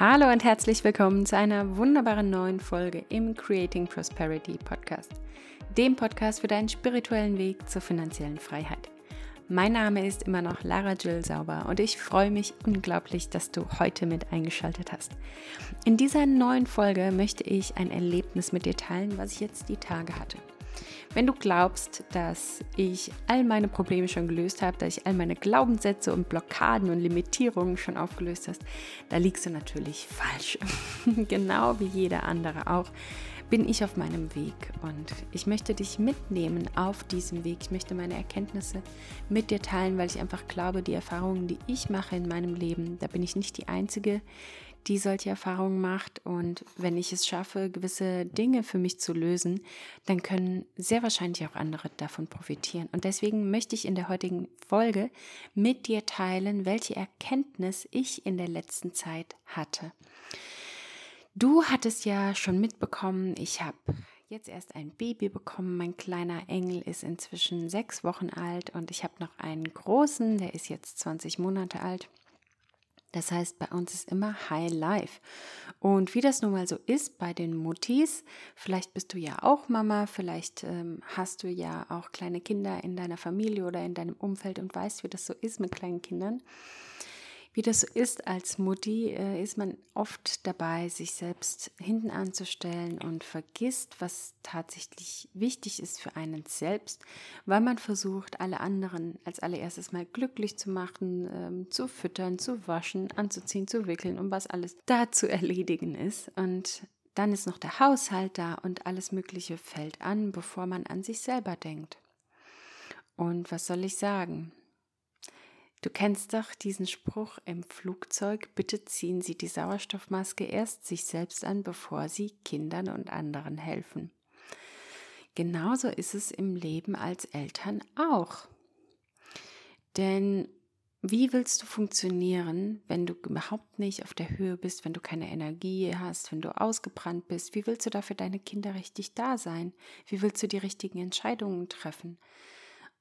Hallo und herzlich willkommen zu einer wunderbaren neuen Folge im Creating Prosperity Podcast, dem Podcast für deinen spirituellen Weg zur finanziellen Freiheit. Mein Name ist immer noch Lara Jill Sauber und ich freue mich unglaublich, dass du heute mit eingeschaltet hast. In dieser neuen Folge möchte ich ein Erlebnis mit dir teilen, was ich jetzt die Tage hatte. Wenn du glaubst, dass ich all meine Probleme schon gelöst habe, dass ich all meine Glaubenssätze und Blockaden und Limitierungen schon aufgelöst hast, da liegst du natürlich falsch. genau wie jeder andere auch bin ich auf meinem Weg und ich möchte dich mitnehmen auf diesem Weg. Ich möchte meine Erkenntnisse mit dir teilen, weil ich einfach glaube, die Erfahrungen, die ich mache in meinem Leben, da bin ich nicht die Einzige, die solche Erfahrungen macht. Und wenn ich es schaffe, gewisse Dinge für mich zu lösen, dann können sehr wahrscheinlich auch andere davon profitieren. Und deswegen möchte ich in der heutigen Folge mit dir teilen, welche Erkenntnis ich in der letzten Zeit hatte. Du hattest ja schon mitbekommen, ich habe jetzt erst ein Baby bekommen. Mein kleiner Engel ist inzwischen sechs Wochen alt und ich habe noch einen großen, der ist jetzt 20 Monate alt. Das heißt, bei uns ist immer High Life. Und wie das nun mal so ist bei den Muttis, vielleicht bist du ja auch Mama, vielleicht ähm, hast du ja auch kleine Kinder in deiner Familie oder in deinem Umfeld und weißt, wie das so ist mit kleinen Kindern. Wie das so ist als Mutti, äh, ist man oft dabei, sich selbst hinten anzustellen und vergisst, was tatsächlich wichtig ist für einen selbst, weil man versucht, alle anderen als allererstes mal glücklich zu machen, ähm, zu füttern, zu waschen, anzuziehen, zu wickeln und was alles da zu erledigen ist. Und dann ist noch der Haushalt da und alles Mögliche fällt an, bevor man an sich selber denkt. Und was soll ich sagen? Du kennst doch diesen Spruch im Flugzeug, bitte ziehen Sie die Sauerstoffmaske erst sich selbst an, bevor Sie Kindern und anderen helfen. Genauso ist es im Leben als Eltern auch. Denn wie willst du funktionieren, wenn du überhaupt nicht auf der Höhe bist, wenn du keine Energie hast, wenn du ausgebrannt bist? Wie willst du da für deine Kinder richtig da sein? Wie willst du die richtigen Entscheidungen treffen?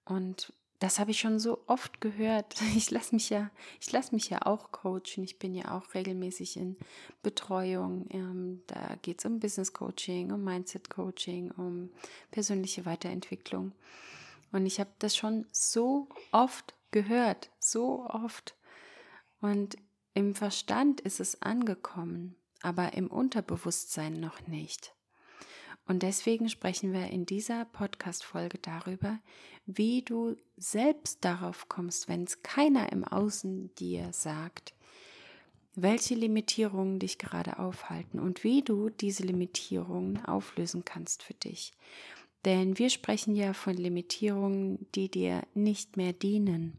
Und das habe ich schon so oft gehört. Ich lasse mich ja, ich lasse mich ja auch coachen. Ich bin ja auch regelmäßig in Betreuung. Ähm, da geht es um Business Coaching, um Mindset Coaching, um persönliche Weiterentwicklung. Und ich habe das schon so oft gehört, so oft. Und im Verstand ist es angekommen, aber im Unterbewusstsein noch nicht. Und deswegen sprechen wir in dieser Podcast-Folge darüber, wie du selbst darauf kommst, wenn es keiner im Außen dir sagt, welche Limitierungen dich gerade aufhalten und wie du diese Limitierungen auflösen kannst für dich. Denn wir sprechen ja von Limitierungen, die dir nicht mehr dienen.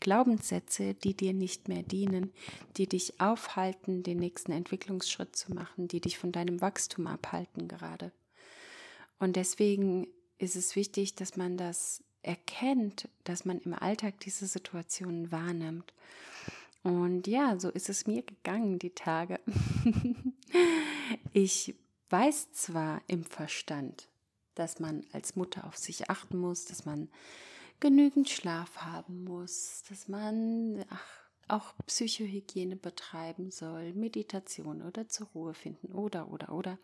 Glaubenssätze, die dir nicht mehr dienen, die dich aufhalten, den nächsten Entwicklungsschritt zu machen, die dich von deinem Wachstum abhalten gerade. Und deswegen ist es wichtig, dass man das erkennt, dass man im Alltag diese Situationen wahrnimmt. Und ja, so ist es mir gegangen die Tage. ich weiß zwar im Verstand, dass man als Mutter auf sich achten muss, dass man genügend Schlaf haben muss, dass man ach, auch Psychohygiene betreiben soll, Meditation oder zur Ruhe finden oder oder oder.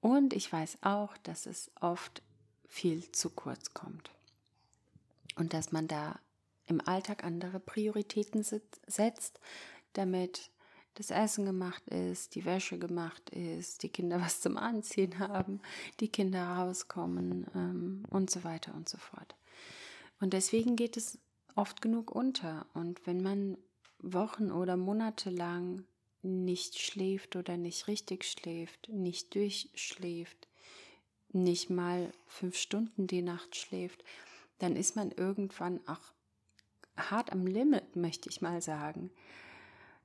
Und ich weiß auch, dass es oft viel zu kurz kommt. Und dass man da im Alltag andere Prioritäten setzt, damit das Essen gemacht ist, die Wäsche gemacht ist, die Kinder was zum Anziehen haben, die Kinder rauskommen ähm, und so weiter und so fort. Und deswegen geht es oft genug unter. Und wenn man Wochen oder Monate lang nicht schläft oder nicht richtig schläft, nicht durchschläft, nicht mal fünf Stunden die Nacht schläft, dann ist man irgendwann auch hart am Limit, möchte ich mal sagen.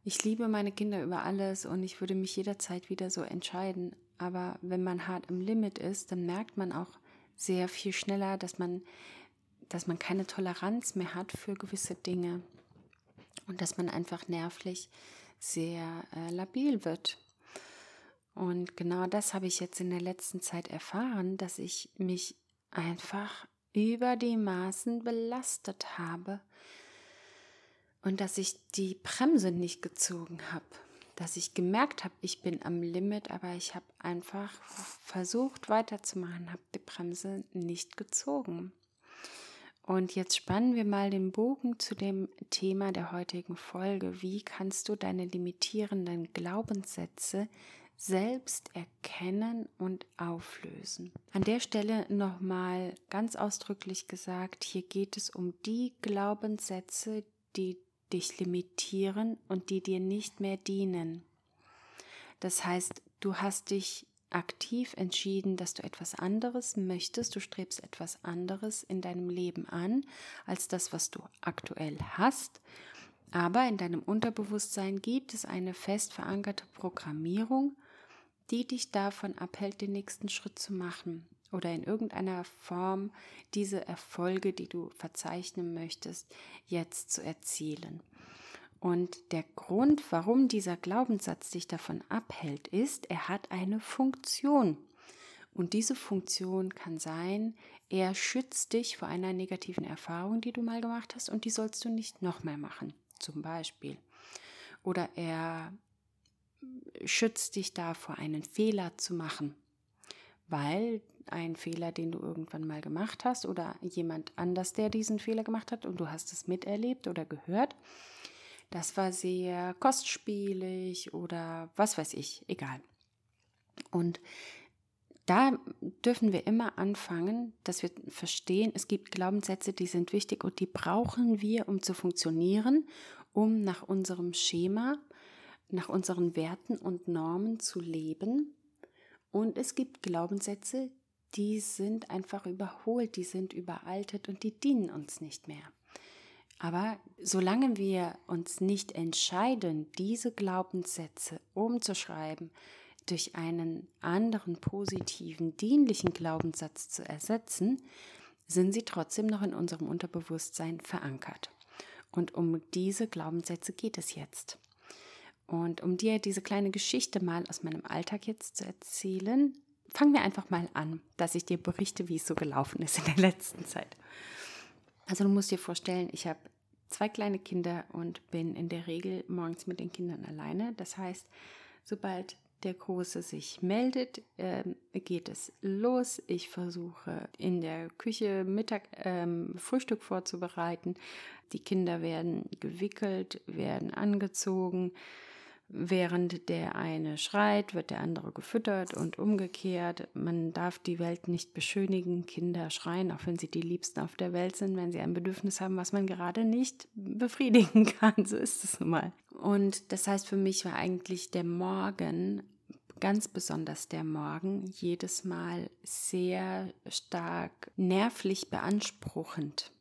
Ich liebe meine Kinder über alles und ich würde mich jederzeit wieder so entscheiden. Aber wenn man hart am Limit ist, dann merkt man auch sehr viel schneller, dass man, dass man keine Toleranz mehr hat für gewisse Dinge und dass man einfach nervlich sehr äh, labil wird. Und genau das habe ich jetzt in der letzten Zeit erfahren, dass ich mich einfach über die Maßen belastet habe und dass ich die Bremse nicht gezogen habe. dass ich gemerkt habe, ich bin am Limit, aber ich habe einfach versucht weiterzumachen, habe die Bremse nicht gezogen. Und jetzt spannen wir mal den Bogen zu dem Thema der heutigen Folge. Wie kannst du deine limitierenden Glaubenssätze selbst erkennen und auflösen? An der Stelle nochmal ganz ausdrücklich gesagt, hier geht es um die Glaubenssätze, die dich limitieren und die dir nicht mehr dienen. Das heißt, du hast dich aktiv entschieden, dass du etwas anderes möchtest, du strebst etwas anderes in deinem Leben an als das, was du aktuell hast. Aber in deinem Unterbewusstsein gibt es eine fest verankerte Programmierung, die dich davon abhält, den nächsten Schritt zu machen oder in irgendeiner Form diese Erfolge, die du verzeichnen möchtest, jetzt zu erzielen. Und der Grund, warum dieser Glaubenssatz dich davon abhält, ist, er hat eine Funktion. Und diese Funktion kann sein, er schützt dich vor einer negativen Erfahrung, die du mal gemacht hast, und die sollst du nicht nochmal machen, zum Beispiel. Oder er schützt dich davor, einen Fehler zu machen, weil ein Fehler, den du irgendwann mal gemacht hast, oder jemand anders, der diesen Fehler gemacht hat, und du hast es miterlebt oder gehört, das war sehr kostspielig oder was weiß ich, egal. Und da dürfen wir immer anfangen, dass wir verstehen, es gibt Glaubenssätze, die sind wichtig und die brauchen wir, um zu funktionieren, um nach unserem Schema, nach unseren Werten und Normen zu leben. Und es gibt Glaubenssätze, die sind einfach überholt, die sind überaltet und die dienen uns nicht mehr. Aber solange wir uns nicht entscheiden, diese Glaubenssätze umzuschreiben, durch einen anderen positiven, dienlichen Glaubenssatz zu ersetzen, sind sie trotzdem noch in unserem Unterbewusstsein verankert. Und um diese Glaubenssätze geht es jetzt. Und um dir diese kleine Geschichte mal aus meinem Alltag jetzt zu erzählen, fangen wir einfach mal an, dass ich dir berichte, wie es so gelaufen ist in der letzten Zeit. Also du musst dir vorstellen, ich habe zwei kleine Kinder und bin in der Regel morgens mit den Kindern alleine. Das heißt, sobald der Große sich meldet, äh, geht es los. Ich versuche in der Küche Mittag ähm, Frühstück vorzubereiten. Die Kinder werden gewickelt, werden angezogen. Während der eine schreit, wird der andere gefüttert und umgekehrt. Man darf die Welt nicht beschönigen. Kinder schreien, auch wenn sie die Liebsten auf der Welt sind, wenn sie ein Bedürfnis haben, was man gerade nicht befriedigen kann. So ist es nun mal. Und das heißt, für mich war eigentlich der Morgen, ganz besonders der Morgen, jedes Mal sehr stark nervlich beanspruchend.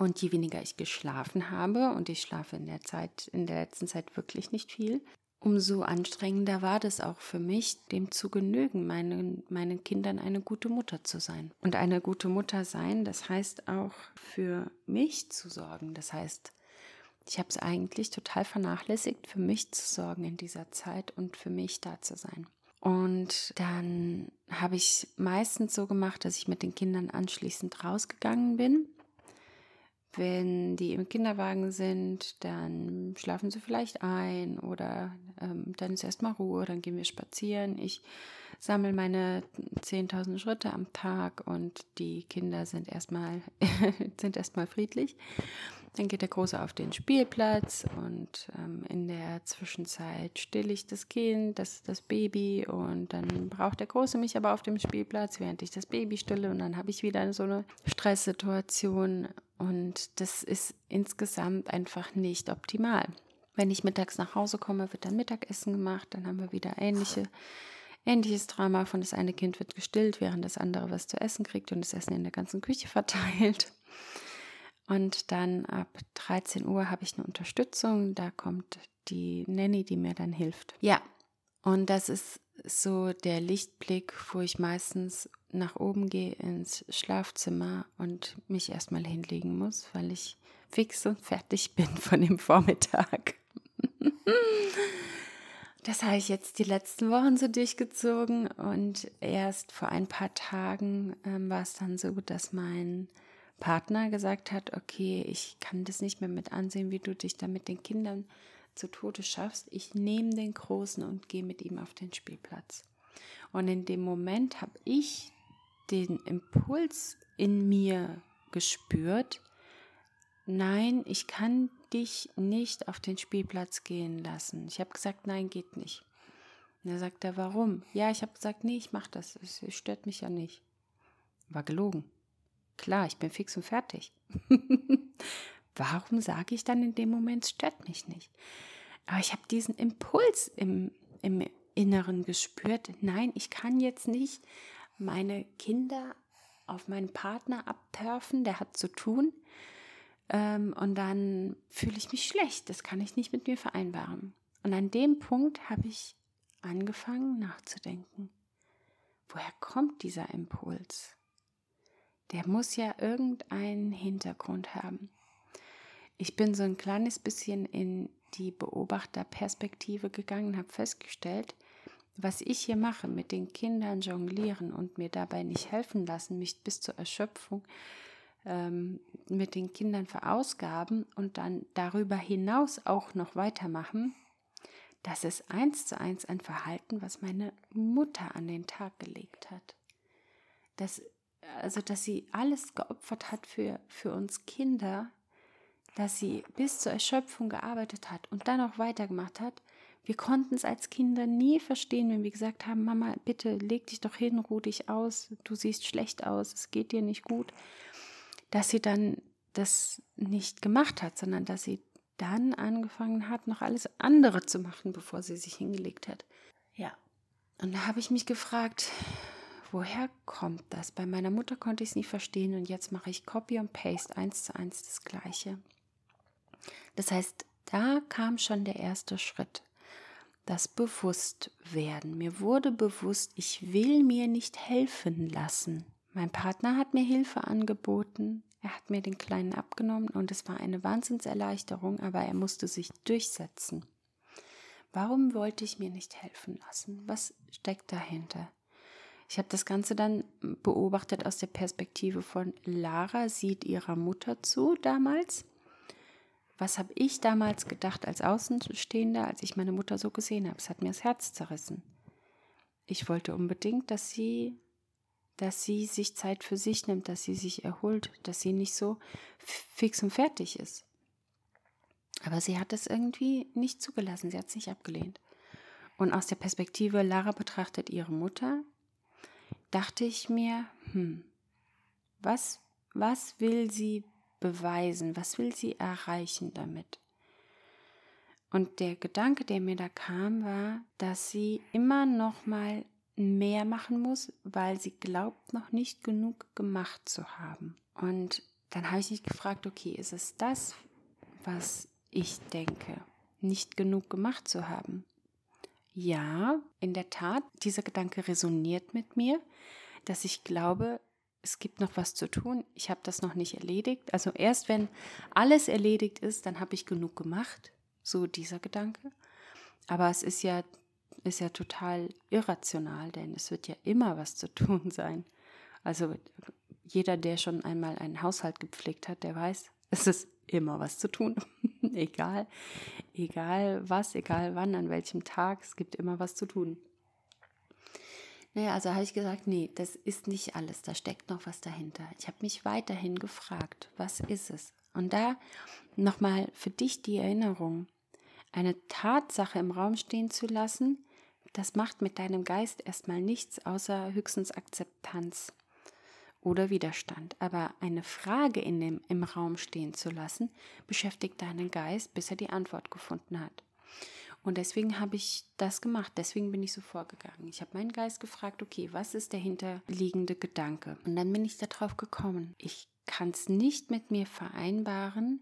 Und je weniger ich geschlafen habe, und ich schlafe in der Zeit, in der letzten Zeit wirklich nicht viel, umso anstrengender war das auch für mich, dem zu genügen, meinen, meinen Kindern eine gute Mutter zu sein. Und eine gute Mutter sein, das heißt auch für mich zu sorgen. Das heißt, ich habe es eigentlich total vernachlässigt, für mich zu sorgen in dieser Zeit und für mich da zu sein. Und dann habe ich meistens so gemacht, dass ich mit den Kindern anschließend rausgegangen bin wenn die im Kinderwagen sind, dann schlafen sie vielleicht ein oder ähm, dann ist erstmal Ruhe, dann gehen wir spazieren. Ich sammle meine 10.000 Schritte am Tag und die Kinder sind erstmal, sind erstmal friedlich. Dann geht der Große auf den Spielplatz und ähm, in der Zwischenzeit stille ich das Kind, das, das Baby und dann braucht der Große mich aber auf dem Spielplatz, während ich das Baby stille und dann habe ich wieder so eine Stresssituation und das ist insgesamt einfach nicht optimal. Wenn ich mittags nach Hause komme, wird dann Mittagessen gemacht, dann haben wir wieder ähnliche ähnliches Drama von das eine Kind wird gestillt, während das andere was zu essen kriegt und das Essen in der ganzen Küche verteilt. Und dann ab 13 Uhr habe ich eine Unterstützung. Da kommt die Nanny, die mir dann hilft. Ja, und das ist so der Lichtblick, wo ich meistens nach oben gehe ins Schlafzimmer und mich erstmal hinlegen muss, weil ich fix und fertig bin von dem Vormittag. Das habe ich jetzt die letzten Wochen so durchgezogen und erst vor ein paar Tagen ähm, war es dann so, dass mein Partner gesagt hat, okay, ich kann das nicht mehr mit ansehen, wie du dich da mit den Kindern zu Tode schaffst, ich nehme den Großen und gehe mit ihm auf den Spielplatz. Und in dem Moment habe ich den Impuls in mir gespürt, nein, ich kann dich nicht auf den Spielplatz gehen lassen. Ich habe gesagt, nein, geht nicht. Er sagt er, warum? Ja, ich habe gesagt, nee, ich mache das. Es stört mich ja nicht. War gelogen. Klar, ich bin fix und fertig. warum sage ich dann in dem Moment, es stört mich nicht? Aber ich habe diesen Impuls im, im Inneren gespürt, nein, ich kann jetzt nicht meine Kinder auf meinen Partner abturfen, der hat zu tun. Ähm, und dann fühle ich mich schlecht. Das kann ich nicht mit mir vereinbaren. Und an dem Punkt habe ich angefangen nachzudenken. Woher kommt dieser Impuls? Der muss ja irgendeinen Hintergrund haben. Ich bin so ein kleines bisschen in die Beobachterperspektive gegangen, habe festgestellt, was ich hier mache, mit den Kindern jonglieren und mir dabei nicht helfen lassen, mich bis zur Erschöpfung ähm, mit den Kindern verausgaben und dann darüber hinaus auch noch weitermachen, das ist eins zu eins ein Verhalten, was meine Mutter an den Tag gelegt hat. Das, also, dass sie alles geopfert hat für, für uns Kinder, dass sie bis zur Erschöpfung gearbeitet hat und dann auch weitergemacht hat, wir konnten es als Kinder nie verstehen, wenn wir gesagt haben, Mama, bitte leg dich doch hin, ruh dich aus, du siehst schlecht aus, es geht dir nicht gut, dass sie dann das nicht gemacht hat, sondern dass sie dann angefangen hat, noch alles andere zu machen, bevor sie sich hingelegt hat. Ja. Und da habe ich mich gefragt, woher kommt das? Bei meiner Mutter konnte ich es nie verstehen und jetzt mache ich Copy und Paste eins zu eins das Gleiche. Das heißt, da kam schon der erste Schritt das Bewusstwerden. Mir wurde bewusst, ich will mir nicht helfen lassen. Mein Partner hat mir Hilfe angeboten, er hat mir den Kleinen abgenommen und es war eine Wahnsinnserleichterung, aber er musste sich durchsetzen. Warum wollte ich mir nicht helfen lassen? Was steckt dahinter? Ich habe das Ganze dann beobachtet aus der Perspektive von Lara sieht ihrer Mutter zu damals was habe ich damals gedacht als Außenstehender, als ich meine Mutter so gesehen habe? Es hat mir das Herz zerrissen. Ich wollte unbedingt, dass sie, dass sie sich Zeit für sich nimmt, dass sie sich erholt, dass sie nicht so fix und fertig ist. Aber sie hat es irgendwie nicht zugelassen, sie hat es nicht abgelehnt. Und aus der Perspektive Lara betrachtet ihre Mutter, dachte ich mir, hm, was, was will sie beweisen? Was will sie erreichen damit? Und der Gedanke, der mir da kam, war, dass sie immer noch mal mehr machen muss, weil sie glaubt, noch nicht genug gemacht zu haben. Und dann habe ich mich gefragt, okay, ist es das, was ich denke, nicht genug gemacht zu haben? Ja, in der Tat, dieser Gedanke resoniert mit mir, dass ich glaube, es gibt noch was zu tun, ich habe das noch nicht erledigt. Also erst wenn alles erledigt ist, dann habe ich genug gemacht, so dieser Gedanke. Aber es ist ja, ist ja total irrational, denn es wird ja immer was zu tun sein. Also jeder, der schon einmal einen Haushalt gepflegt hat, der weiß, es ist immer was zu tun. egal, egal was, egal wann, an welchem Tag, es gibt immer was zu tun. Naja, also habe ich gesagt, nee, das ist nicht alles, da steckt noch was dahinter. Ich habe mich weiterhin gefragt, was ist es? Und da nochmal für dich die Erinnerung, eine Tatsache im Raum stehen zu lassen, das macht mit deinem Geist erstmal nichts außer höchstens Akzeptanz oder Widerstand. Aber eine Frage in dem, im Raum stehen zu lassen, beschäftigt deinen Geist, bis er die Antwort gefunden hat. Und deswegen habe ich das gemacht. Deswegen bin ich so vorgegangen. Ich habe meinen Geist gefragt, okay, was ist der hinterliegende Gedanke? Und dann bin ich darauf gekommen. Ich kann es nicht mit mir vereinbaren,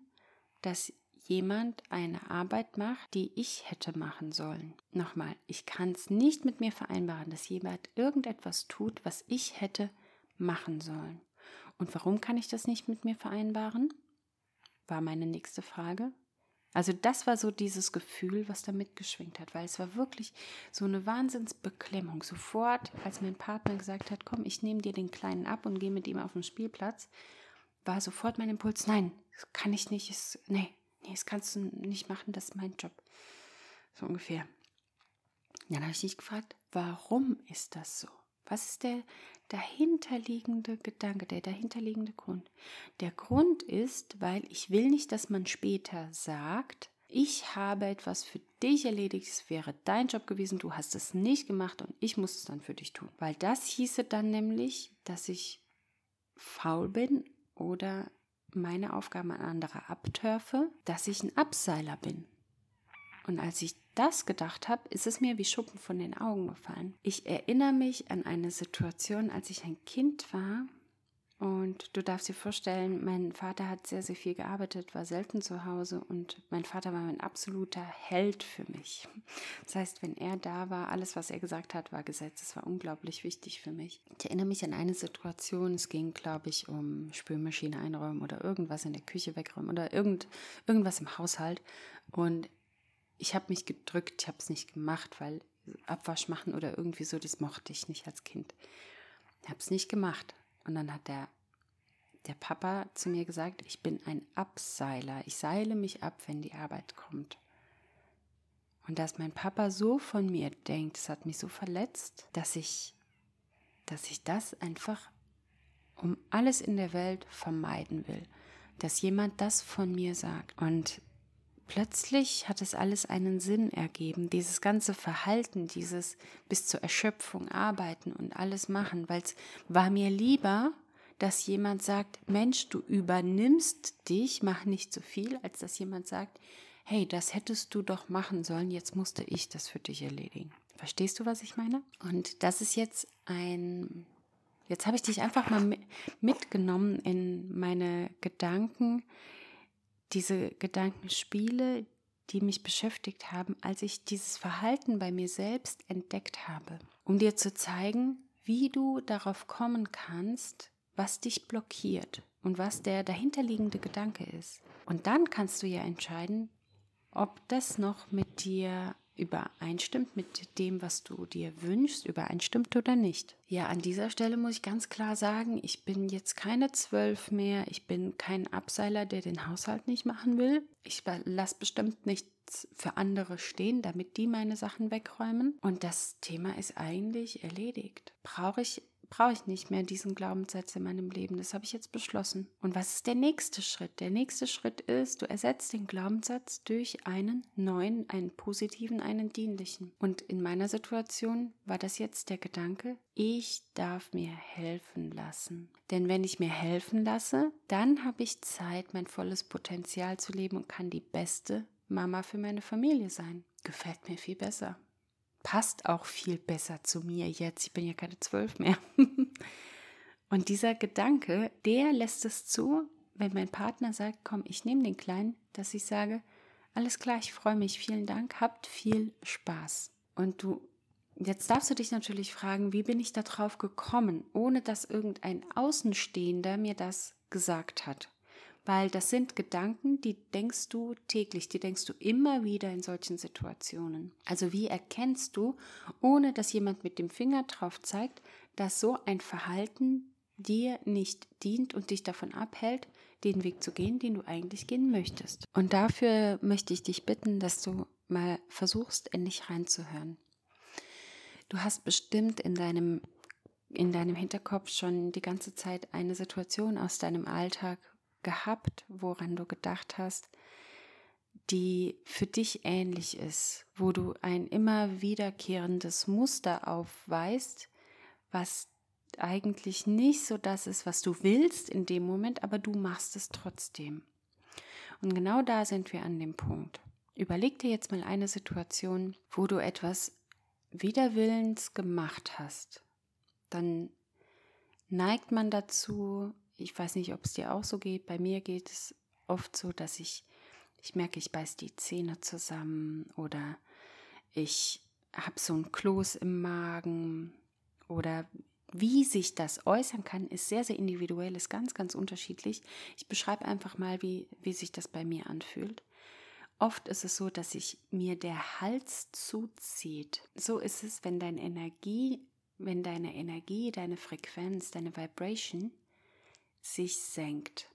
dass jemand eine Arbeit macht, die ich hätte machen sollen. Nochmal, ich kann es nicht mit mir vereinbaren, dass jemand irgendetwas tut, was ich hätte machen sollen. Und warum kann ich das nicht mit mir vereinbaren? War meine nächste Frage. Also das war so dieses Gefühl, was da mitgeschwingt hat, weil es war wirklich so eine Wahnsinnsbeklemmung. Sofort, als mein Partner gesagt hat, komm, ich nehme dir den Kleinen ab und gehe mit ihm auf den Spielplatz, war sofort mein Impuls, nein, das kann ich nicht, ist, nee, nee, das kannst du nicht machen, das ist mein Job. So ungefähr. Dann habe ich dich gefragt, warum ist das so? Was ist der dahinterliegende Gedanke, der dahinterliegende Grund? Der Grund ist, weil ich will nicht, dass man später sagt, ich habe etwas für dich erledigt, es wäre dein Job gewesen, du hast es nicht gemacht und ich muss es dann für dich tun. Weil das hieße dann nämlich, dass ich faul bin oder meine Aufgaben an andere abtörfe, dass ich ein Abseiler bin. Und als ich das gedacht habe, ist es mir wie Schuppen von den Augen gefallen. Ich erinnere mich an eine Situation, als ich ein Kind war und du darfst dir vorstellen, mein Vater hat sehr, sehr viel gearbeitet, war selten zu Hause und mein Vater war ein absoluter Held für mich. Das heißt, wenn er da war, alles, was er gesagt hat, war Gesetz. Es war unglaublich wichtig für mich. Ich erinnere mich an eine Situation, es ging, glaube ich, um Spülmaschine einräumen oder irgendwas in der Küche wegräumen oder irgend, irgendwas im Haushalt. Und ich habe mich gedrückt, ich habe es nicht gemacht, weil Abwasch machen oder irgendwie so, das mochte ich nicht als Kind. Ich habe es nicht gemacht. Und dann hat der, der Papa zu mir gesagt, ich bin ein Abseiler. Ich seile mich ab, wenn die Arbeit kommt. Und dass mein Papa so von mir denkt, das hat mich so verletzt, dass ich, dass ich das einfach um alles in der Welt vermeiden will. Dass jemand das von mir sagt. Und Plötzlich hat es alles einen Sinn ergeben, dieses ganze Verhalten, dieses bis zur Erschöpfung arbeiten und alles machen, weil es war mir lieber, dass jemand sagt, Mensch, du übernimmst dich, mach nicht so viel, als dass jemand sagt, hey, das hättest du doch machen sollen, jetzt musste ich das für dich erledigen. Verstehst du, was ich meine? Und das ist jetzt ein, jetzt habe ich dich einfach mal mitgenommen in meine Gedanken, diese Gedankenspiele, die mich beschäftigt haben, als ich dieses Verhalten bei mir selbst entdeckt habe, um dir zu zeigen, wie du darauf kommen kannst, was dich blockiert und was der dahinterliegende Gedanke ist. Und dann kannst du ja entscheiden, ob das noch mit dir übereinstimmt mit dem, was du dir wünschst, übereinstimmt oder nicht. Ja, an dieser Stelle muss ich ganz klar sagen, ich bin jetzt keine zwölf mehr, ich bin kein Abseiler, der den Haushalt nicht machen will. Ich lasse bestimmt nichts für andere stehen, damit die meine Sachen wegräumen. Und das Thema ist eigentlich erledigt. Brauche ich brauche ich nicht mehr diesen Glaubenssatz in meinem Leben. Das habe ich jetzt beschlossen. Und was ist der nächste Schritt? Der nächste Schritt ist, du ersetzt den Glaubenssatz durch einen neuen, einen positiven, einen dienlichen. Und in meiner Situation war das jetzt der Gedanke, ich darf mir helfen lassen. Denn wenn ich mir helfen lasse, dann habe ich Zeit, mein volles Potenzial zu leben und kann die beste Mama für meine Familie sein. Gefällt mir viel besser passt auch viel besser zu mir jetzt. Ich bin ja keine zwölf mehr. Und dieser Gedanke, der lässt es zu, wenn mein Partner sagt, komm, ich nehme den Kleinen, dass ich sage, alles klar, ich freue mich, vielen Dank, habt viel Spaß. Und du, jetzt darfst du dich natürlich fragen, wie bin ich da drauf gekommen, ohne dass irgendein Außenstehender mir das gesagt hat weil das sind Gedanken, die denkst du täglich, die denkst du immer wieder in solchen Situationen. Also wie erkennst du, ohne dass jemand mit dem Finger drauf zeigt, dass so ein Verhalten dir nicht dient und dich davon abhält, den Weg zu gehen, den du eigentlich gehen möchtest. Und dafür möchte ich dich bitten, dass du mal versuchst, endlich reinzuhören. Du hast bestimmt in deinem in deinem Hinterkopf schon die ganze Zeit eine Situation aus deinem Alltag, gehabt, woran du gedacht hast, die für dich ähnlich ist, wo du ein immer wiederkehrendes Muster aufweist, was eigentlich nicht so das ist, was du willst in dem Moment, aber du machst es trotzdem. Und genau da sind wir an dem Punkt. Überleg dir jetzt mal eine Situation, wo du etwas widerwillens gemacht hast. Dann neigt man dazu, ich weiß nicht, ob es dir auch so geht. Bei mir geht es oft so, dass ich, ich merke, ich beiß die Zähne zusammen oder ich habe so ein Kloß im Magen oder wie sich das äußern kann, ist sehr, sehr individuell, ist ganz, ganz unterschiedlich. Ich beschreibe einfach mal, wie, wie sich das bei mir anfühlt. Oft ist es so, dass sich mir der Hals zuzieht. So ist es, wenn deine Energie, wenn deine Energie, deine Frequenz, deine Vibration sich senkt,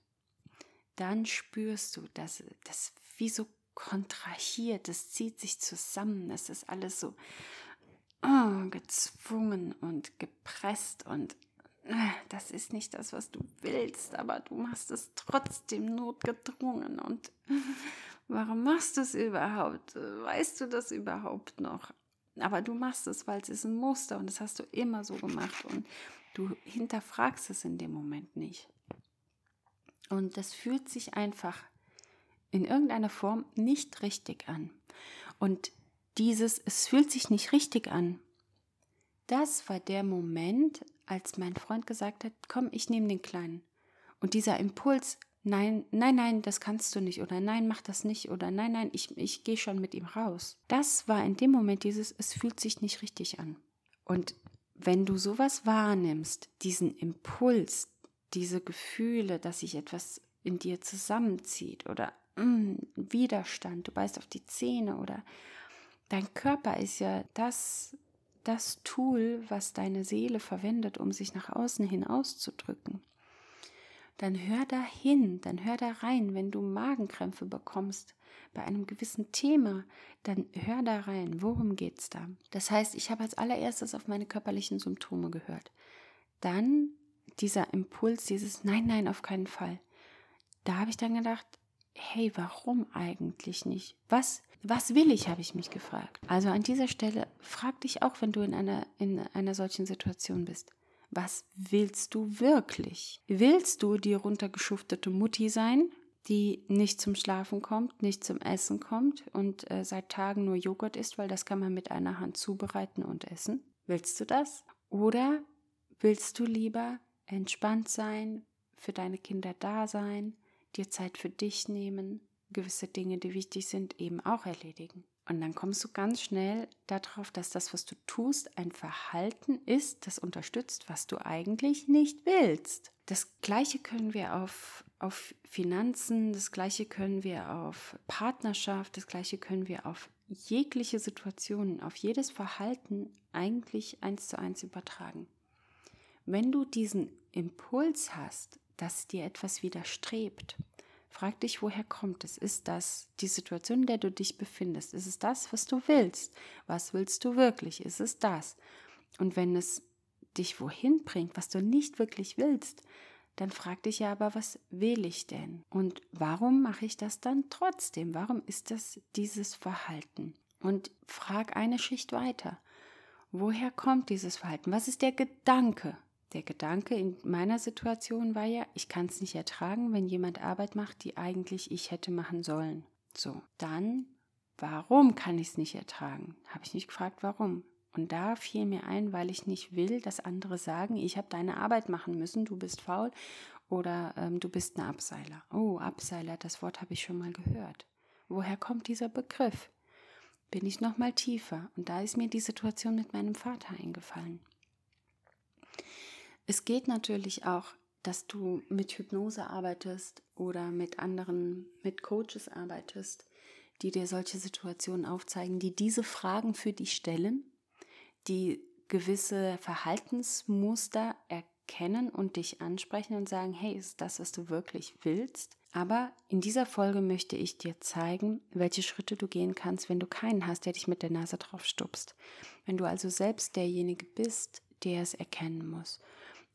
dann spürst du, dass das wie so kontrahiert, es zieht sich zusammen, es ist alles so oh, gezwungen und gepresst und äh, das ist nicht das, was du willst, aber du machst es trotzdem notgedrungen und warum machst du es überhaupt? Weißt du das überhaupt noch? Aber du machst es, weil es ist ein Muster und das hast du immer so gemacht und du hinterfragst es in dem Moment nicht. Und das fühlt sich einfach in irgendeiner Form nicht richtig an. Und dieses, es fühlt sich nicht richtig an, das war der Moment, als mein Freund gesagt hat, komm, ich nehme den Kleinen. Und dieser Impuls, nein, nein, nein, das kannst du nicht oder nein, mach das nicht oder nein, nein, ich, ich gehe schon mit ihm raus. Das war in dem Moment dieses, es fühlt sich nicht richtig an. Und wenn du sowas wahrnimmst, diesen Impuls, diese Gefühle, dass sich etwas in dir zusammenzieht oder mm, Widerstand, du beißt auf die Zähne oder dein Körper ist ja das, das Tool, was deine Seele verwendet, um sich nach außen hin auszudrücken. Dann hör da hin, dann hör da rein, wenn du Magenkrämpfe bekommst bei einem gewissen Thema, dann hör da rein, worum geht's da? Das heißt, ich habe als allererstes auf meine körperlichen Symptome gehört. Dann dieser Impuls, dieses Nein, nein, auf keinen Fall. Da habe ich dann gedacht, hey, warum eigentlich nicht? Was was will ich, habe ich mich gefragt. Also an dieser Stelle frag dich auch, wenn du in einer, in einer solchen Situation bist. Was willst du wirklich? Willst du die runtergeschuftete Mutti sein, die nicht zum Schlafen kommt, nicht zum Essen kommt und äh, seit Tagen nur Joghurt isst, weil das kann man mit einer Hand zubereiten und essen? Willst du das? Oder willst du lieber entspannt sein, für deine Kinder da sein, dir Zeit für dich nehmen, gewisse Dinge, die wichtig sind, eben auch erledigen. Und dann kommst du ganz schnell darauf, dass das, was du tust, ein Verhalten ist, das unterstützt, was du eigentlich nicht willst. Das gleiche können wir auf, auf Finanzen, das gleiche können wir auf Partnerschaft, das gleiche können wir auf jegliche Situationen, auf jedes Verhalten eigentlich eins zu eins übertragen. Wenn du diesen Impuls hast, dass dir etwas widerstrebt, Frag dich, woher kommt es? Ist das die Situation, in der du dich befindest? Ist es das, was du willst? Was willst du wirklich? Ist es das? Und wenn es dich wohin bringt, was du nicht wirklich willst, dann frag dich ja aber, was will ich denn? Und warum mache ich das dann trotzdem? Warum ist das dieses Verhalten? Und frag eine Schicht weiter. Woher kommt dieses Verhalten? Was ist der Gedanke? Der Gedanke in meiner Situation war ja, ich kann es nicht ertragen, wenn jemand Arbeit macht, die eigentlich ich hätte machen sollen. So, dann, warum kann ich es nicht ertragen? Habe ich nicht gefragt, warum. Und da fiel mir ein, weil ich nicht will, dass andere sagen, ich habe deine Arbeit machen müssen, du bist faul oder ähm, du bist ein Abseiler. Oh, Abseiler, das Wort habe ich schon mal gehört. Woher kommt dieser Begriff? Bin ich noch mal tiefer? Und da ist mir die Situation mit meinem Vater eingefallen. Es geht natürlich auch, dass du mit Hypnose arbeitest oder mit anderen, mit Coaches arbeitest, die dir solche Situationen aufzeigen, die diese Fragen für dich stellen, die gewisse Verhaltensmuster erkennen und dich ansprechen und sagen, hey, ist das, was du wirklich willst? Aber in dieser Folge möchte ich dir zeigen, welche Schritte du gehen kannst, wenn du keinen hast, der dich mit der Nase drauf stupst. Wenn du also selbst derjenige bist, der es erkennen muss.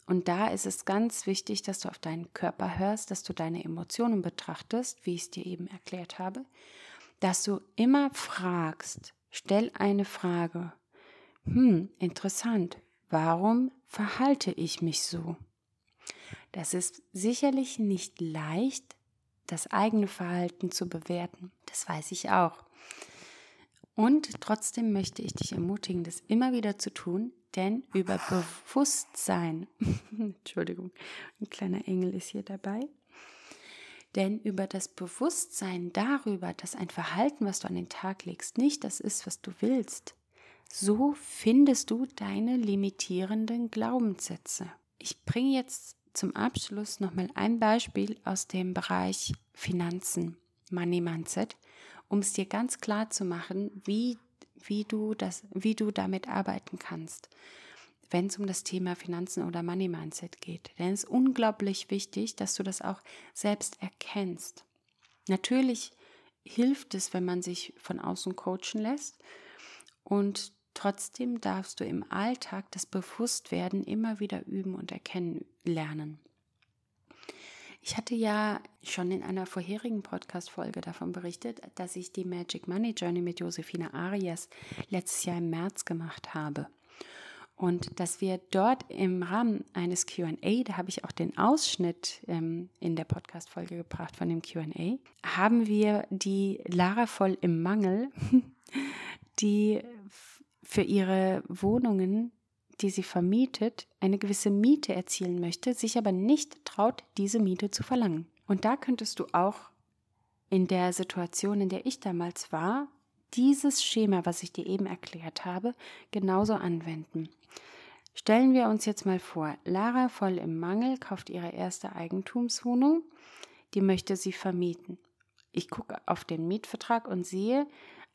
Und da ist es ganz wichtig, dass du auf deinen Körper hörst, dass du deine Emotionen betrachtest, wie ich es dir eben erklärt habe, dass du immer fragst, stell eine Frage. Hm, interessant, warum verhalte ich mich so? Das ist sicherlich nicht leicht, das eigene Verhalten zu bewerten. Das weiß ich auch. Und trotzdem möchte ich dich ermutigen, das immer wieder zu tun, denn über Bewusstsein, Entschuldigung, ein kleiner Engel ist hier dabei, denn über das Bewusstsein darüber, dass ein Verhalten, was du an den Tag legst, nicht das ist, was du willst, so findest du deine limitierenden Glaubenssätze. Ich bringe jetzt zum Abschluss nochmal ein Beispiel aus dem Bereich Finanzen, Money Mindset, um es dir ganz klar zu machen, wie wie du das, wie du damit arbeiten kannst, wenn es um das Thema Finanzen oder Money Mindset geht. Denn es ist unglaublich wichtig, dass du das auch selbst erkennst. Natürlich hilft es, wenn man sich von außen coachen lässt und trotzdem darfst du im Alltag das Bewusstwerden immer wieder üben und erkennen lernen. Ich hatte ja schon in einer vorherigen Podcast-Folge davon berichtet, dass ich die Magic Money Journey mit Josefina Arias letztes Jahr im März gemacht habe. Und dass wir dort im Rahmen eines QA, da habe ich auch den Ausschnitt ähm, in der Podcast-Folge gebracht von dem QA, haben wir die Lara voll im Mangel, die für ihre Wohnungen, die sie vermietet, eine gewisse Miete erzielen möchte, sich aber nicht traut, diese Miete zu verlangen. Und da könntest du auch in der Situation, in der ich damals war, dieses Schema, was ich dir eben erklärt habe, genauso anwenden. Stellen wir uns jetzt mal vor, Lara voll im Mangel kauft ihre erste Eigentumswohnung, die möchte sie vermieten. Ich gucke auf den Mietvertrag und sehe,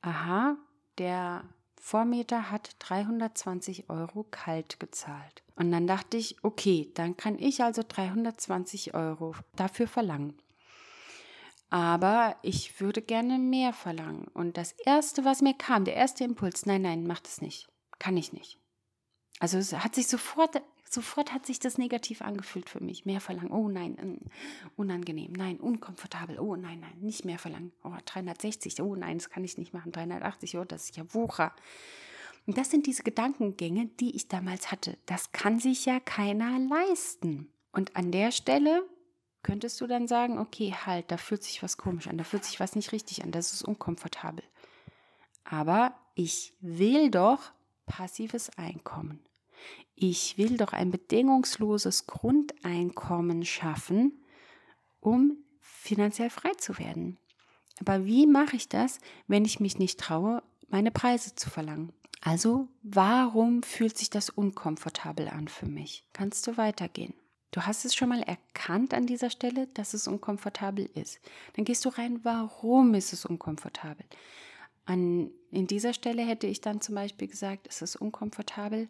aha, der Vormieter hat 320 Euro kalt gezahlt. Und dann dachte ich, okay, dann kann ich also 320 Euro dafür verlangen aber ich würde gerne mehr verlangen. Und das Erste, was mir kam, der erste Impuls, nein, nein, mach das nicht. Kann ich nicht. Also es hat sich sofort, sofort hat sich das negativ angefühlt für mich. Mehr verlangen, oh nein, unangenehm, nein, unkomfortabel, oh nein, nein, nicht mehr verlangen. Oh, 360, oh nein, das kann ich nicht machen. 380, oh, das ist ja Wucher. Und das sind diese Gedankengänge, die ich damals hatte. Das kann sich ja keiner leisten. Und an der Stelle könntest du dann sagen, okay, halt, da fühlt sich was komisch an, da fühlt sich was nicht richtig an, das ist unkomfortabel. Aber ich will doch passives Einkommen. Ich will doch ein bedingungsloses Grundeinkommen schaffen, um finanziell frei zu werden. Aber wie mache ich das, wenn ich mich nicht traue, meine Preise zu verlangen? Also, warum fühlt sich das unkomfortabel an für mich? Kannst du weitergehen? Du hast es schon mal erkannt an dieser Stelle, dass es unkomfortabel ist. Dann gehst du rein, warum ist es unkomfortabel? An, in dieser Stelle hätte ich dann zum Beispiel gesagt, es ist unkomfortabel,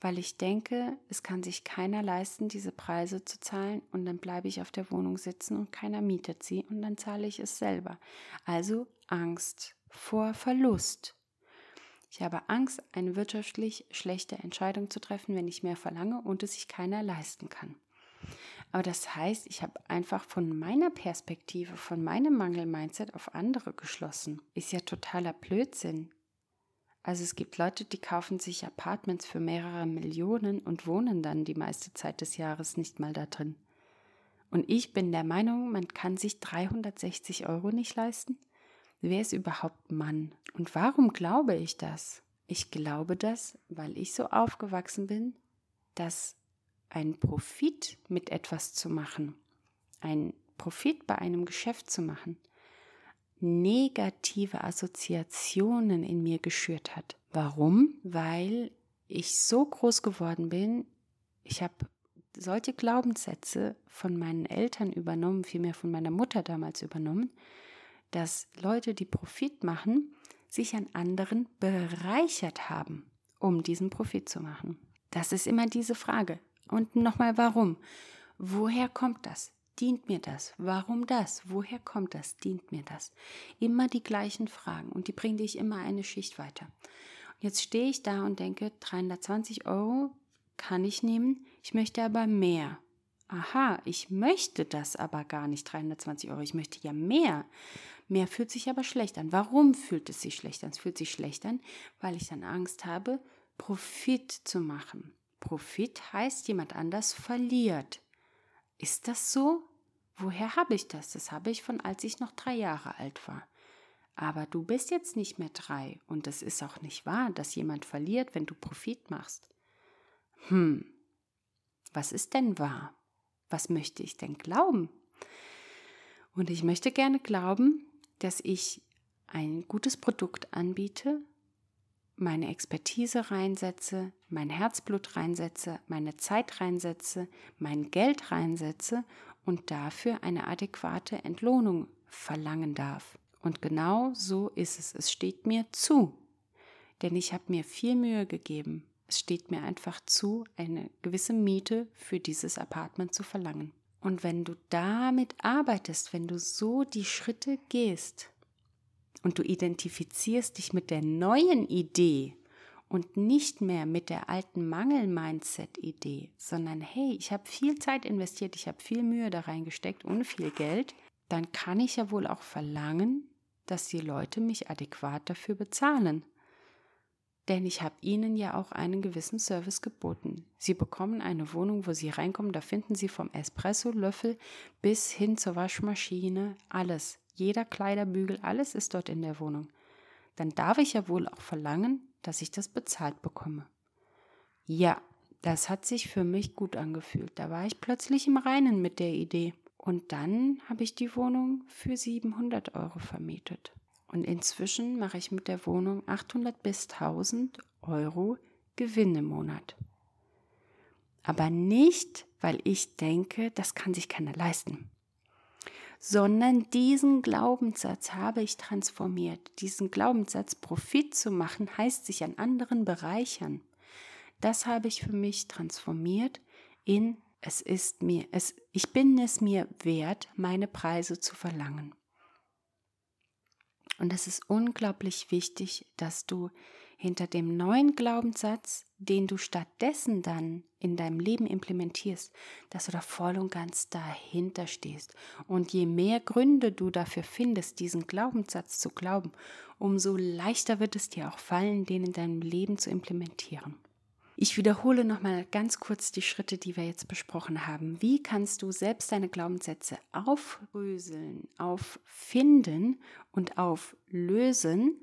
weil ich denke, es kann sich keiner leisten, diese Preise zu zahlen und dann bleibe ich auf der Wohnung sitzen und keiner mietet sie und dann zahle ich es selber. Also Angst vor Verlust. Ich habe Angst, eine wirtschaftlich schlechte Entscheidung zu treffen, wenn ich mehr verlange und es sich keiner leisten kann. Aber das heißt, ich habe einfach von meiner Perspektive, von meinem Mangel-Mindset auf andere geschlossen. Ist ja totaler Blödsinn. Also es gibt Leute, die kaufen sich Apartments für mehrere Millionen und wohnen dann die meiste Zeit des Jahres nicht mal da drin. Und ich bin der Meinung, man kann sich 360 Euro nicht leisten. Wer ist überhaupt Mann? Und warum glaube ich das? Ich glaube das, weil ich so aufgewachsen bin, dass einen Profit mit etwas zu machen, einen Profit bei einem Geschäft zu machen, negative Assoziationen in mir geschürt hat. Warum? Weil ich so groß geworden bin, ich habe solche Glaubenssätze von meinen Eltern übernommen, vielmehr von meiner Mutter damals übernommen, dass Leute, die Profit machen, sich an anderen bereichert haben, um diesen Profit zu machen. Das ist immer diese Frage. Und nochmal, warum? Woher kommt das? Dient mir das? Warum das? Woher kommt das? Dient mir das? Immer die gleichen Fragen und die bringen dich immer eine Schicht weiter. Und jetzt stehe ich da und denke, 320 Euro kann ich nehmen, ich möchte aber mehr. Aha, ich möchte das aber gar nicht 320 Euro, ich möchte ja mehr. Mehr fühlt sich aber schlecht an. Warum fühlt es sich schlecht an? Es fühlt sich schlecht an, weil ich dann Angst habe, Profit zu machen. Profit heißt, jemand anders verliert. Ist das so? Woher habe ich das? Das habe ich von als ich noch drei Jahre alt war. Aber du bist jetzt nicht mehr drei und es ist auch nicht wahr, dass jemand verliert, wenn du Profit machst. Hm, was ist denn wahr? Was möchte ich denn glauben? Und ich möchte gerne glauben, dass ich ein gutes Produkt anbiete, meine Expertise reinsetze, mein Herzblut reinsetze, meine Zeit reinsetze, mein Geld reinsetze und dafür eine adäquate Entlohnung verlangen darf. Und genau so ist es. Es steht mir zu. Denn ich habe mir viel Mühe gegeben. Es steht mir einfach zu, eine gewisse Miete für dieses Apartment zu verlangen. Und wenn du damit arbeitest, wenn du so die Schritte gehst, und du identifizierst dich mit der neuen Idee und nicht mehr mit der alten Mangel-Mindset-Idee, sondern hey, ich habe viel Zeit investiert, ich habe viel Mühe da reingesteckt und viel Geld, dann kann ich ja wohl auch verlangen, dass die Leute mich adäquat dafür bezahlen. Denn ich habe ihnen ja auch einen gewissen Service geboten. Sie bekommen eine Wohnung, wo sie reinkommen, da finden sie vom Espresso-Löffel bis hin zur Waschmaschine alles. Jeder Kleiderbügel, alles ist dort in der Wohnung. Dann darf ich ja wohl auch verlangen, dass ich das bezahlt bekomme. Ja, das hat sich für mich gut angefühlt. Da war ich plötzlich im Reinen mit der Idee. Und dann habe ich die Wohnung für 700 Euro vermietet. Und inzwischen mache ich mit der Wohnung 800 bis 1000 Euro Gewinn im Monat. Aber nicht, weil ich denke, das kann sich keiner leisten sondern diesen Glaubenssatz habe ich transformiert. Diesen Glaubenssatz Profit zu machen, heißt sich an anderen bereichern. Das habe ich für mich transformiert in es ist mir, es, ich bin es mir wert, meine Preise zu verlangen. Und es ist unglaublich wichtig, dass du hinter dem neuen Glaubenssatz, den du stattdessen dann in deinem Leben implementierst, dass du da voll und ganz dahinter stehst. Und je mehr Gründe du dafür findest, diesen Glaubenssatz zu glauben, umso leichter wird es dir auch fallen, den in deinem Leben zu implementieren. Ich wiederhole nochmal ganz kurz die Schritte, die wir jetzt besprochen haben. Wie kannst du selbst deine Glaubenssätze aufröseln, auffinden und auflösen,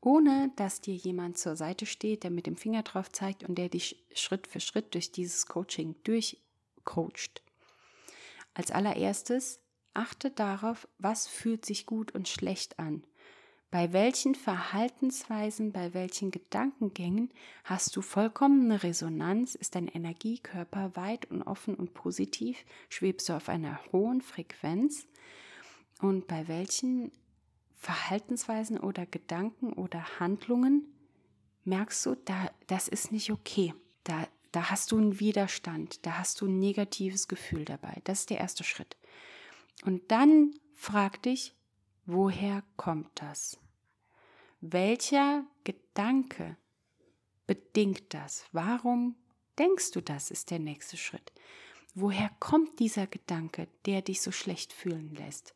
ohne dass dir jemand zur Seite steht, der mit dem Finger drauf zeigt und der dich Schritt für Schritt durch dieses Coaching durchcoacht. Als allererstes achte darauf, was fühlt sich gut und schlecht an. Bei welchen Verhaltensweisen, bei welchen Gedankengängen hast du vollkommene Resonanz? Ist dein Energiekörper weit und offen und positiv? Schwebst du auf einer hohen Frequenz? Und bei welchen Verhaltensweisen oder Gedanken oder Handlungen merkst du, da, das ist nicht okay. Da, da hast du einen Widerstand, da hast du ein negatives Gefühl dabei. Das ist der erste Schritt. Und dann frag dich, woher kommt das? Welcher Gedanke bedingt das? Warum denkst du das, ist der nächste Schritt. Woher kommt dieser Gedanke, der dich so schlecht fühlen lässt?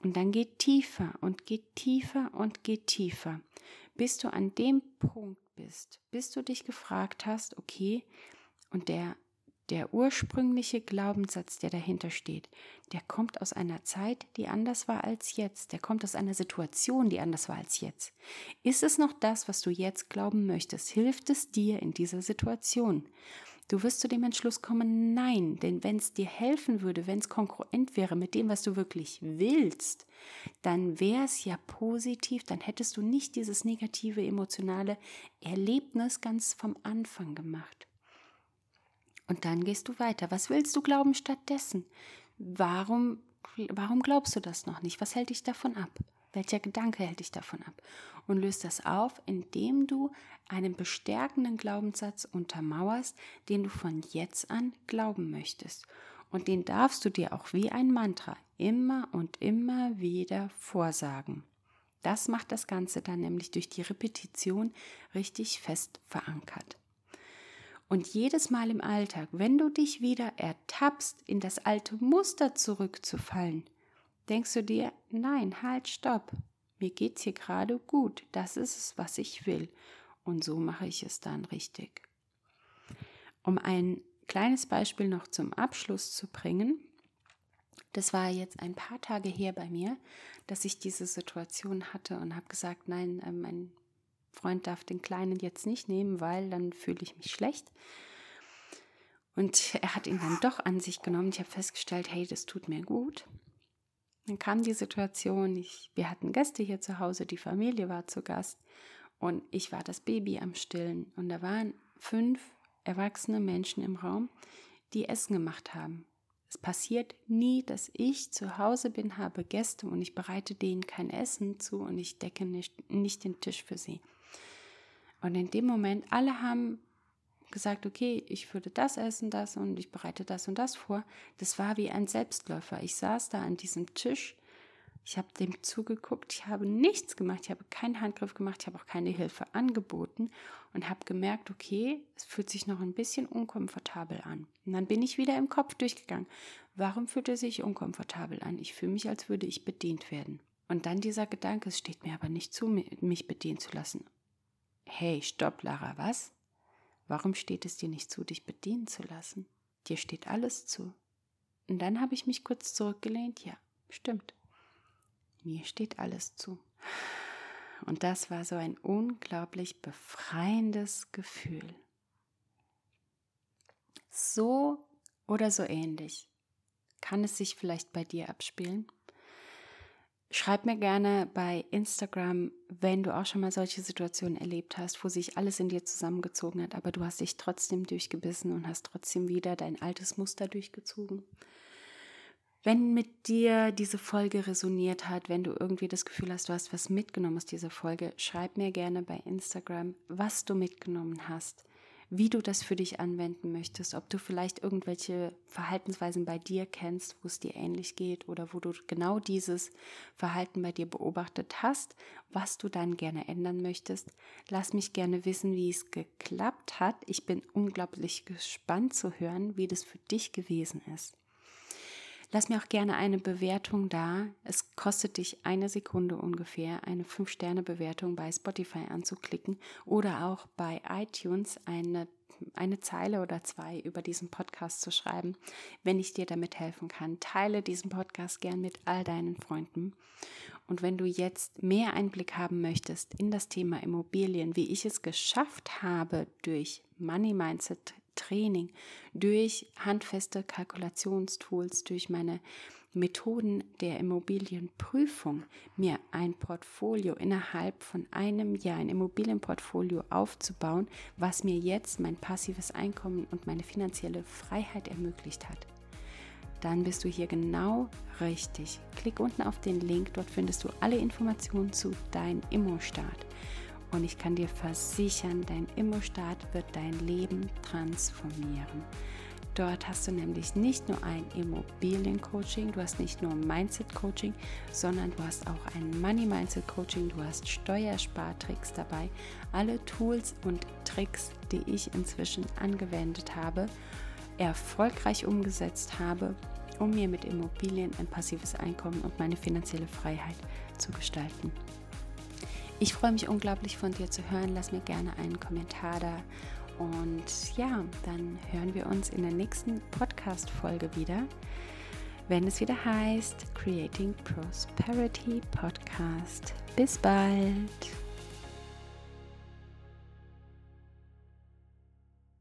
Und dann geht tiefer und geht tiefer und geht tiefer, bis du an dem Punkt bist, bis du dich gefragt hast, okay, und der, der ursprüngliche Glaubenssatz, der dahinter steht, der kommt aus einer Zeit, die anders war als jetzt, der kommt aus einer Situation, die anders war als jetzt. Ist es noch das, was du jetzt glauben möchtest? Hilft es dir in dieser Situation? Du wirst zu dem Entschluss kommen, nein, denn wenn es dir helfen würde, wenn es konkurrent wäre mit dem, was du wirklich willst, dann wäre es ja positiv, dann hättest du nicht dieses negative emotionale Erlebnis ganz vom Anfang gemacht. Und dann gehst du weiter. Was willst du glauben stattdessen? Warum, warum glaubst du das noch nicht? Was hält dich davon ab? Welcher Gedanke hält dich davon ab? Und löst das auf, indem du einen bestärkenden Glaubenssatz untermauerst, den du von jetzt an glauben möchtest. Und den darfst du dir auch wie ein Mantra immer und immer wieder vorsagen. Das macht das Ganze dann nämlich durch die Repetition richtig fest verankert. Und jedes Mal im Alltag, wenn du dich wieder ertappst, in das alte Muster zurückzufallen, denkst du dir, nein, halt, stopp. Mir geht's hier gerade gut. Das ist es, was ich will. Und so mache ich es dann richtig. Um ein kleines Beispiel noch zum Abschluss zu bringen. Das war jetzt ein paar Tage her bei mir, dass ich diese Situation hatte und habe gesagt, nein, äh, mein Freund darf den Kleinen jetzt nicht nehmen, weil dann fühle ich mich schlecht. Und er hat ihn dann doch an sich genommen. Ich habe festgestellt, hey, das tut mir gut. Dann kam die Situation, ich, wir hatten Gäste hier zu Hause, die Familie war zu Gast und ich war das Baby am Stillen und da waren fünf erwachsene Menschen im Raum, die Essen gemacht haben. Es passiert nie, dass ich zu Hause bin, habe Gäste und ich bereite denen kein Essen zu und ich decke nicht, nicht den Tisch für sie. Und in dem Moment, alle haben gesagt, okay, ich würde das essen, das und ich bereite das und das vor. Das war wie ein Selbstläufer. Ich saß da an diesem Tisch Ich habe dem zugeguckt, ich habe nichts gemacht, ich habe keinen Handgriff gemacht, ich habe auch keine Hilfe angeboten und habe gemerkt, okay, es fühlt sich noch ein bisschen unkomfortabel an. Und dann bin ich wieder im Kopf durchgegangen. Warum fühlt es sich unkomfortabel an? Ich fühle mich, als würde ich bedient werden. Und dann dieser Gedanke, es steht mir aber nicht zu, mich bedienen zu lassen. Hey, stopp, Lara, was? Warum steht es dir nicht zu, dich bedienen zu lassen? Dir steht alles zu. Und dann habe ich mich kurz zurückgelehnt. Ja, stimmt. Mir steht alles zu. Und das war so ein unglaublich befreiendes Gefühl. So oder so ähnlich kann es sich vielleicht bei dir abspielen. Schreib mir gerne bei Instagram, wenn du auch schon mal solche Situationen erlebt hast, wo sich alles in dir zusammengezogen hat, aber du hast dich trotzdem durchgebissen und hast trotzdem wieder dein altes Muster durchgezogen. Wenn mit dir diese Folge resoniert hat, wenn du irgendwie das Gefühl hast, du hast was mitgenommen aus dieser Folge, schreib mir gerne bei Instagram, was du mitgenommen hast wie du das für dich anwenden möchtest, ob du vielleicht irgendwelche Verhaltensweisen bei dir kennst, wo es dir ähnlich geht oder wo du genau dieses Verhalten bei dir beobachtet hast, was du dann gerne ändern möchtest. Lass mich gerne wissen, wie es geklappt hat. Ich bin unglaublich gespannt zu hören, wie das für dich gewesen ist. Lass mir auch gerne eine Bewertung da. Es kostet dich eine Sekunde ungefähr, eine 5-Sterne-Bewertung bei Spotify anzuklicken oder auch bei iTunes eine, eine Zeile oder zwei über diesen Podcast zu schreiben, wenn ich dir damit helfen kann. Teile diesen Podcast gern mit all deinen Freunden. Und wenn du jetzt mehr Einblick haben möchtest in das Thema Immobilien, wie ich es geschafft habe, durch Money Mindset Training, durch handfeste Kalkulationstools, durch meine Methoden der Immobilienprüfung mir ein Portfolio innerhalb von einem Jahr, ein Immobilienportfolio aufzubauen, was mir jetzt mein passives Einkommen und meine finanzielle Freiheit ermöglicht hat. Dann bist du hier genau richtig. Klick unten auf den Link, dort findest du alle Informationen zu deinem Immo-Start. Und ich kann dir versichern, dein Immostart wird dein Leben transformieren. Dort hast du nämlich nicht nur ein Immobiliencoaching, du hast nicht nur Mindset-Coaching, sondern du hast auch ein Money-Mindset-Coaching, du hast Steuerspartricks dabei, alle Tools und Tricks, die ich inzwischen angewendet habe, erfolgreich umgesetzt habe, um mir mit Immobilien ein passives Einkommen und meine finanzielle Freiheit zu gestalten. Ich freue mich unglaublich von dir zu hören. Lass mir gerne einen Kommentar da. Und ja, dann hören wir uns in der nächsten Podcast-Folge wieder, wenn es wieder heißt Creating Prosperity Podcast. Bis bald!